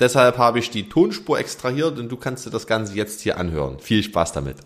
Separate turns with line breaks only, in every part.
Deshalb habe ich die Tonspur extrahiert und du kannst dir das Ganze jetzt hier anhören. Viel Spaß damit.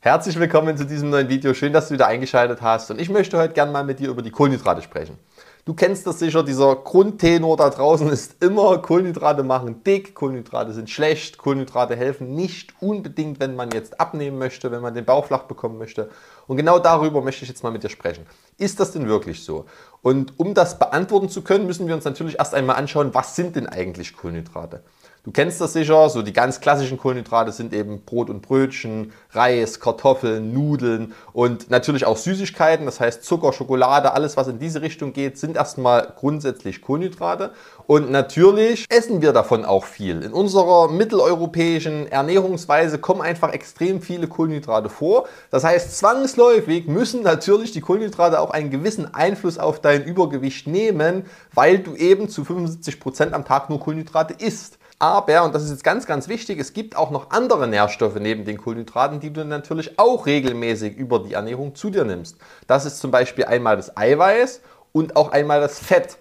Herzlich willkommen zu diesem neuen Video. Schön, dass du wieder eingeschaltet hast. Und ich möchte heute gerne mal mit dir über die Kohlenhydrate sprechen. Du kennst das sicher, dieser Grundtenor da draußen ist immer, Kohlenhydrate machen dick, Kohlenhydrate sind schlecht, Kohlenhydrate helfen nicht unbedingt, wenn man jetzt abnehmen möchte, wenn man den Bauch flach bekommen möchte. Und genau darüber möchte ich jetzt mal mit dir sprechen. Ist das denn wirklich so? Und um das beantworten zu können, müssen wir uns natürlich erst einmal anschauen, was sind denn eigentlich Kohlenhydrate? Du kennst das sicher, so die ganz klassischen Kohlenhydrate sind eben Brot und Brötchen, Reis, Kartoffeln, Nudeln und natürlich auch Süßigkeiten, das heißt Zucker, Schokolade, alles was in diese Richtung geht, sind erstmal grundsätzlich Kohlenhydrate. Und natürlich essen wir davon auch viel. In unserer mitteleuropäischen Ernährungsweise kommen einfach extrem viele Kohlenhydrate vor. Das heißt, zwangsläufig müssen natürlich die Kohlenhydrate auch einen gewissen Einfluss auf dein Übergewicht nehmen, weil du eben zu 75 Prozent am Tag nur Kohlenhydrate isst. Aber, und das ist jetzt ganz, ganz wichtig, es gibt auch noch andere Nährstoffe neben den Kohlenhydraten, die du natürlich auch regelmäßig über die Ernährung zu dir nimmst. Das ist zum Beispiel einmal das Eiweiß und auch einmal das Fett.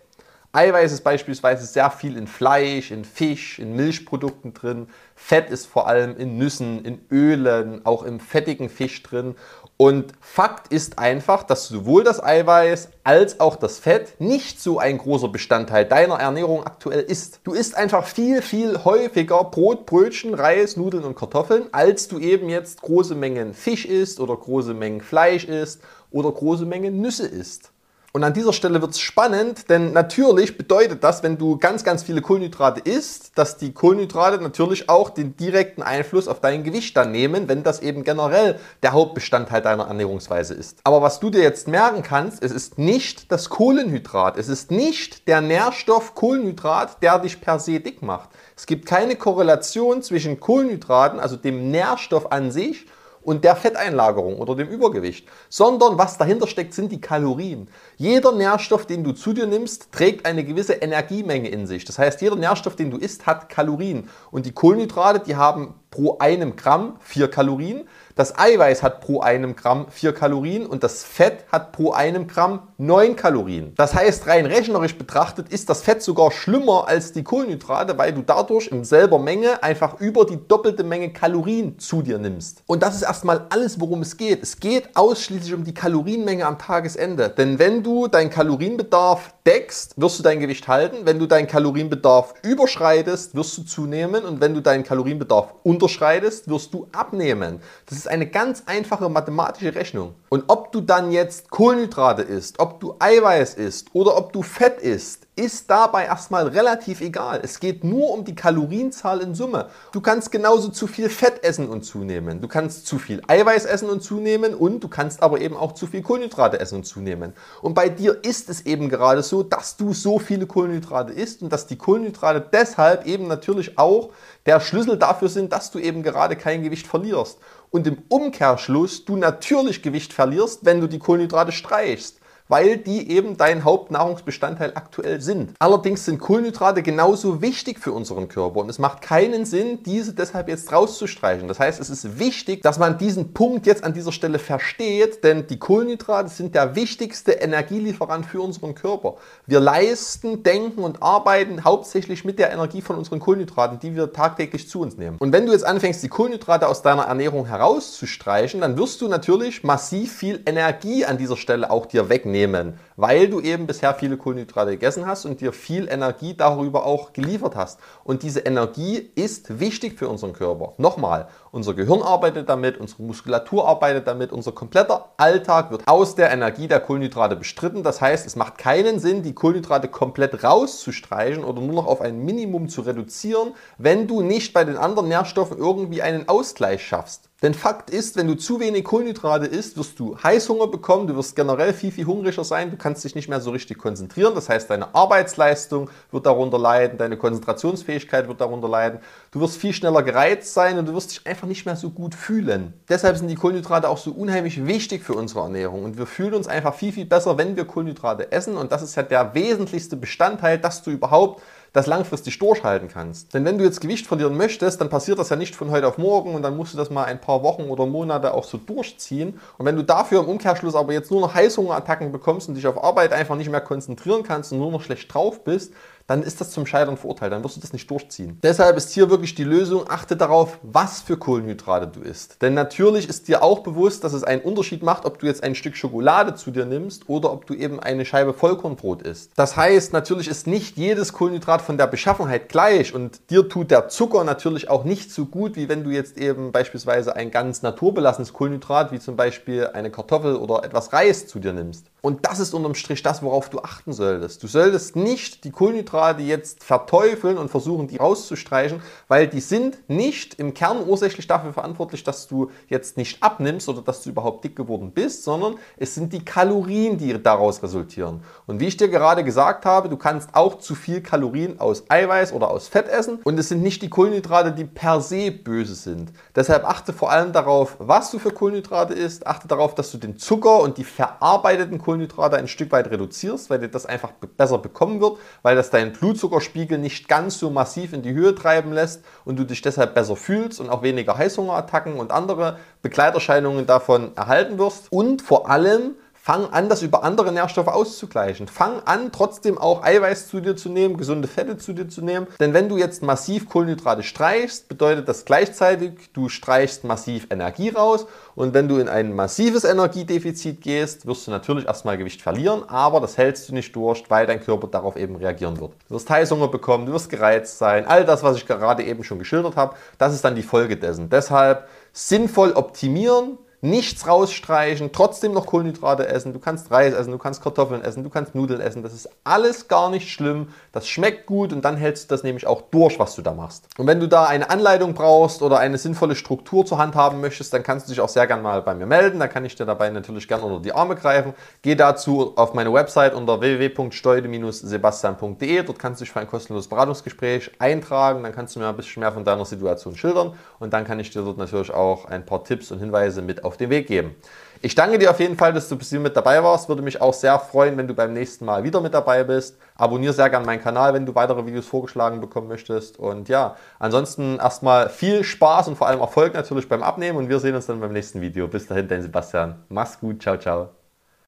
Eiweiß ist beispielsweise sehr viel in Fleisch, in Fisch, in Milchprodukten drin. Fett ist vor allem in Nüssen, in Ölen, auch im fettigen Fisch drin. Und Fakt ist einfach, dass sowohl das Eiweiß als auch das Fett nicht so ein großer Bestandteil deiner Ernährung aktuell ist. Du isst einfach viel, viel häufiger Brot, Brötchen, Reis, Nudeln und Kartoffeln, als du eben jetzt große Mengen Fisch isst oder große Mengen Fleisch isst oder große Mengen Nüsse isst. Und an dieser Stelle wird es spannend, denn natürlich bedeutet das, wenn du ganz, ganz viele Kohlenhydrate isst, dass die Kohlenhydrate natürlich auch den direkten Einfluss auf dein Gewicht dann nehmen, wenn das eben generell der Hauptbestandteil deiner Ernährungsweise ist. Aber was du dir jetzt merken kannst, es ist nicht das Kohlenhydrat, es ist nicht der Nährstoff Kohlenhydrat, der dich per se dick macht. Es gibt keine Korrelation zwischen Kohlenhydraten, also dem Nährstoff an sich, und der Fetteinlagerung oder dem Übergewicht, sondern was dahinter steckt, sind die Kalorien. Jeder Nährstoff, den du zu dir nimmst, trägt eine gewisse Energiemenge in sich. Das heißt, jeder Nährstoff, den du isst, hat Kalorien. Und die Kohlenhydrate, die haben pro einem Gramm vier Kalorien. Das Eiweiß hat pro einem Gramm 4 Kalorien und das Fett hat pro einem Gramm 9 Kalorien. Das heißt, rein rechnerisch betrachtet ist das Fett sogar schlimmer als die Kohlenhydrate, weil du dadurch in selber Menge einfach über die doppelte Menge Kalorien zu dir nimmst. Und das ist erstmal alles, worum es geht. Es geht ausschließlich um die Kalorienmenge am Tagesende. Denn wenn du deinen Kalorienbedarf deckst, wirst du dein Gewicht halten. Wenn du deinen Kalorienbedarf überschreitest, wirst du zunehmen. Und wenn du deinen Kalorienbedarf unterschreitest, wirst du abnehmen. Das ist eine ganz einfache mathematische Rechnung. Und ob du dann jetzt Kohlenhydrate isst, ob du Eiweiß isst oder ob du Fett isst, ist dabei erstmal relativ egal. Es geht nur um die Kalorienzahl in Summe. Du kannst genauso zu viel Fett essen und zunehmen. Du kannst zu viel Eiweiß essen und zunehmen und du kannst aber eben auch zu viel Kohlenhydrate essen und zunehmen. Und bei dir ist es eben gerade so, dass du so viele Kohlenhydrate isst und dass die Kohlenhydrate deshalb eben natürlich auch der Schlüssel dafür sind, dass du eben gerade kein Gewicht verlierst. Und im Umkehrschluss du natürlich Gewicht verlierst, wenn du die Kohlenhydrate streichst weil die eben dein Hauptnahrungsbestandteil aktuell sind. Allerdings sind Kohlenhydrate genauso wichtig für unseren Körper und es macht keinen Sinn, diese deshalb jetzt rauszustreichen. Das heißt, es ist wichtig, dass man diesen Punkt jetzt an dieser Stelle versteht, denn die Kohlenhydrate sind der wichtigste Energielieferant für unseren Körper. Wir leisten, denken und arbeiten hauptsächlich mit der Energie von unseren Kohlenhydraten, die wir tagtäglich zu uns nehmen. Und wenn du jetzt anfängst, die Kohlenhydrate aus deiner Ernährung herauszustreichen, dann wirst du natürlich massiv viel Energie an dieser Stelle auch dir wegnehmen nehmen, weil du eben bisher viele Kohlenhydrate gegessen hast und dir viel Energie darüber auch geliefert hast. Und diese Energie ist wichtig für unseren Körper. Nochmal, unser Gehirn arbeitet damit, unsere Muskulatur arbeitet damit, unser kompletter Alltag wird aus der Energie der Kohlenhydrate bestritten. Das heißt, es macht keinen Sinn, die Kohlenhydrate komplett rauszustreichen oder nur noch auf ein Minimum zu reduzieren, wenn du nicht bei den anderen Nährstoffen irgendwie einen Ausgleich schaffst. Denn Fakt ist, wenn du zu wenig Kohlenhydrate isst, wirst du Heißhunger bekommen, du wirst generell viel, viel hungriger sein, du kannst kannst dich nicht mehr so richtig konzentrieren. Das heißt, deine Arbeitsleistung wird darunter leiden, deine Konzentrationsfähigkeit wird darunter leiden. Du wirst viel schneller gereizt sein und du wirst dich einfach nicht mehr so gut fühlen. Deshalb sind die Kohlenhydrate auch so unheimlich wichtig für unsere Ernährung und wir fühlen uns einfach viel, viel besser, wenn wir Kohlenhydrate essen und das ist ja der wesentlichste Bestandteil, dass du überhaupt das langfristig durchhalten kannst. Denn wenn du jetzt Gewicht verlieren möchtest, dann passiert das ja nicht von heute auf morgen und dann musst du das mal ein paar Wochen oder Monate auch so durchziehen. Und wenn du dafür im Umkehrschluss aber jetzt nur noch Heißhungerattacken bekommst und dich auf Arbeit einfach nicht mehr konzentrieren kannst und nur noch schlecht drauf bist, dann ist das zum Scheitern verurteilt, dann wirst du das nicht durchziehen. Deshalb ist hier wirklich die Lösung, achte darauf, was für Kohlenhydrate du isst. Denn natürlich ist dir auch bewusst, dass es einen Unterschied macht, ob du jetzt ein Stück Schokolade zu dir nimmst oder ob du eben eine Scheibe Vollkornbrot isst. Das heißt, natürlich ist nicht jedes Kohlenhydrat von der Beschaffenheit gleich und dir tut der Zucker natürlich auch nicht so gut, wie wenn du jetzt eben beispielsweise ein ganz naturbelassenes Kohlenhydrat, wie zum Beispiel eine Kartoffel oder etwas Reis zu dir nimmst. Und das ist unterm Strich das, worauf du achten solltest. Du solltest nicht die Kohlenhydrate jetzt verteufeln und versuchen, die rauszustreichen, weil die sind nicht im Kern ursächlich dafür verantwortlich, dass du jetzt nicht abnimmst oder dass du überhaupt dick geworden bist, sondern es sind die Kalorien, die daraus resultieren. Und wie ich dir gerade gesagt habe, du kannst auch zu viel Kalorien aus Eiweiß oder aus Fett essen und es sind nicht die Kohlenhydrate, die per se böse sind. Deshalb achte vor allem darauf, was du für Kohlenhydrate isst, achte darauf, dass du den Zucker und die verarbeiteten Kohlenhydrate ein Stück weit reduzierst, weil dir das einfach besser bekommen wird, weil das deinen Blutzuckerspiegel nicht ganz so massiv in die Höhe treiben lässt und du dich deshalb besser fühlst und auch weniger Heißhungerattacken und andere Begleiterscheinungen davon erhalten wirst. Und vor allem Fang an, das über andere Nährstoffe auszugleichen. Fang an, trotzdem auch Eiweiß zu dir zu nehmen, gesunde Fette zu dir zu nehmen. Denn wenn du jetzt massiv Kohlenhydrate streichst, bedeutet das gleichzeitig, du streichst massiv Energie raus. Und wenn du in ein massives Energiedefizit gehst, wirst du natürlich erstmal Gewicht verlieren, aber das hältst du nicht durch, weil dein Körper darauf eben reagieren wird. Du wirst Heißhunger bekommen, du wirst gereizt sein. All das, was ich gerade eben schon geschildert habe, das ist dann die Folge dessen. Deshalb sinnvoll optimieren nichts rausstreichen, trotzdem noch Kohlenhydrate essen, du kannst Reis essen, du kannst Kartoffeln essen, du kannst Nudeln essen, das ist alles gar nicht schlimm, das schmeckt gut und dann hältst du das nämlich auch durch, was du da machst. Und wenn du da eine Anleitung brauchst oder eine sinnvolle Struktur zur Hand haben möchtest, dann kannst du dich auch sehr gerne mal bei mir melden, da kann ich dir dabei natürlich gerne unter die Arme greifen. Geh dazu auf meine Website unter www.steude-sebastian.de, dort kannst du dich für ein kostenloses Beratungsgespräch eintragen, dann kannst du mir ein bisschen mehr von deiner Situation schildern. Und dann kann ich dir dort natürlich auch ein paar Tipps und Hinweise mit auf auf den Weg geben. Ich danke dir auf jeden Fall, dass du bis hier mit dabei warst. Würde mich auch sehr freuen, wenn du beim nächsten Mal wieder mit dabei bist. Abonniere sehr gerne meinen Kanal, wenn du weitere Videos vorgeschlagen bekommen möchtest. Und ja, ansonsten erstmal viel Spaß und vor allem Erfolg natürlich beim Abnehmen. Und wir sehen uns dann beim nächsten Video. Bis dahin, dein Sebastian. Mach's gut. Ciao, ciao.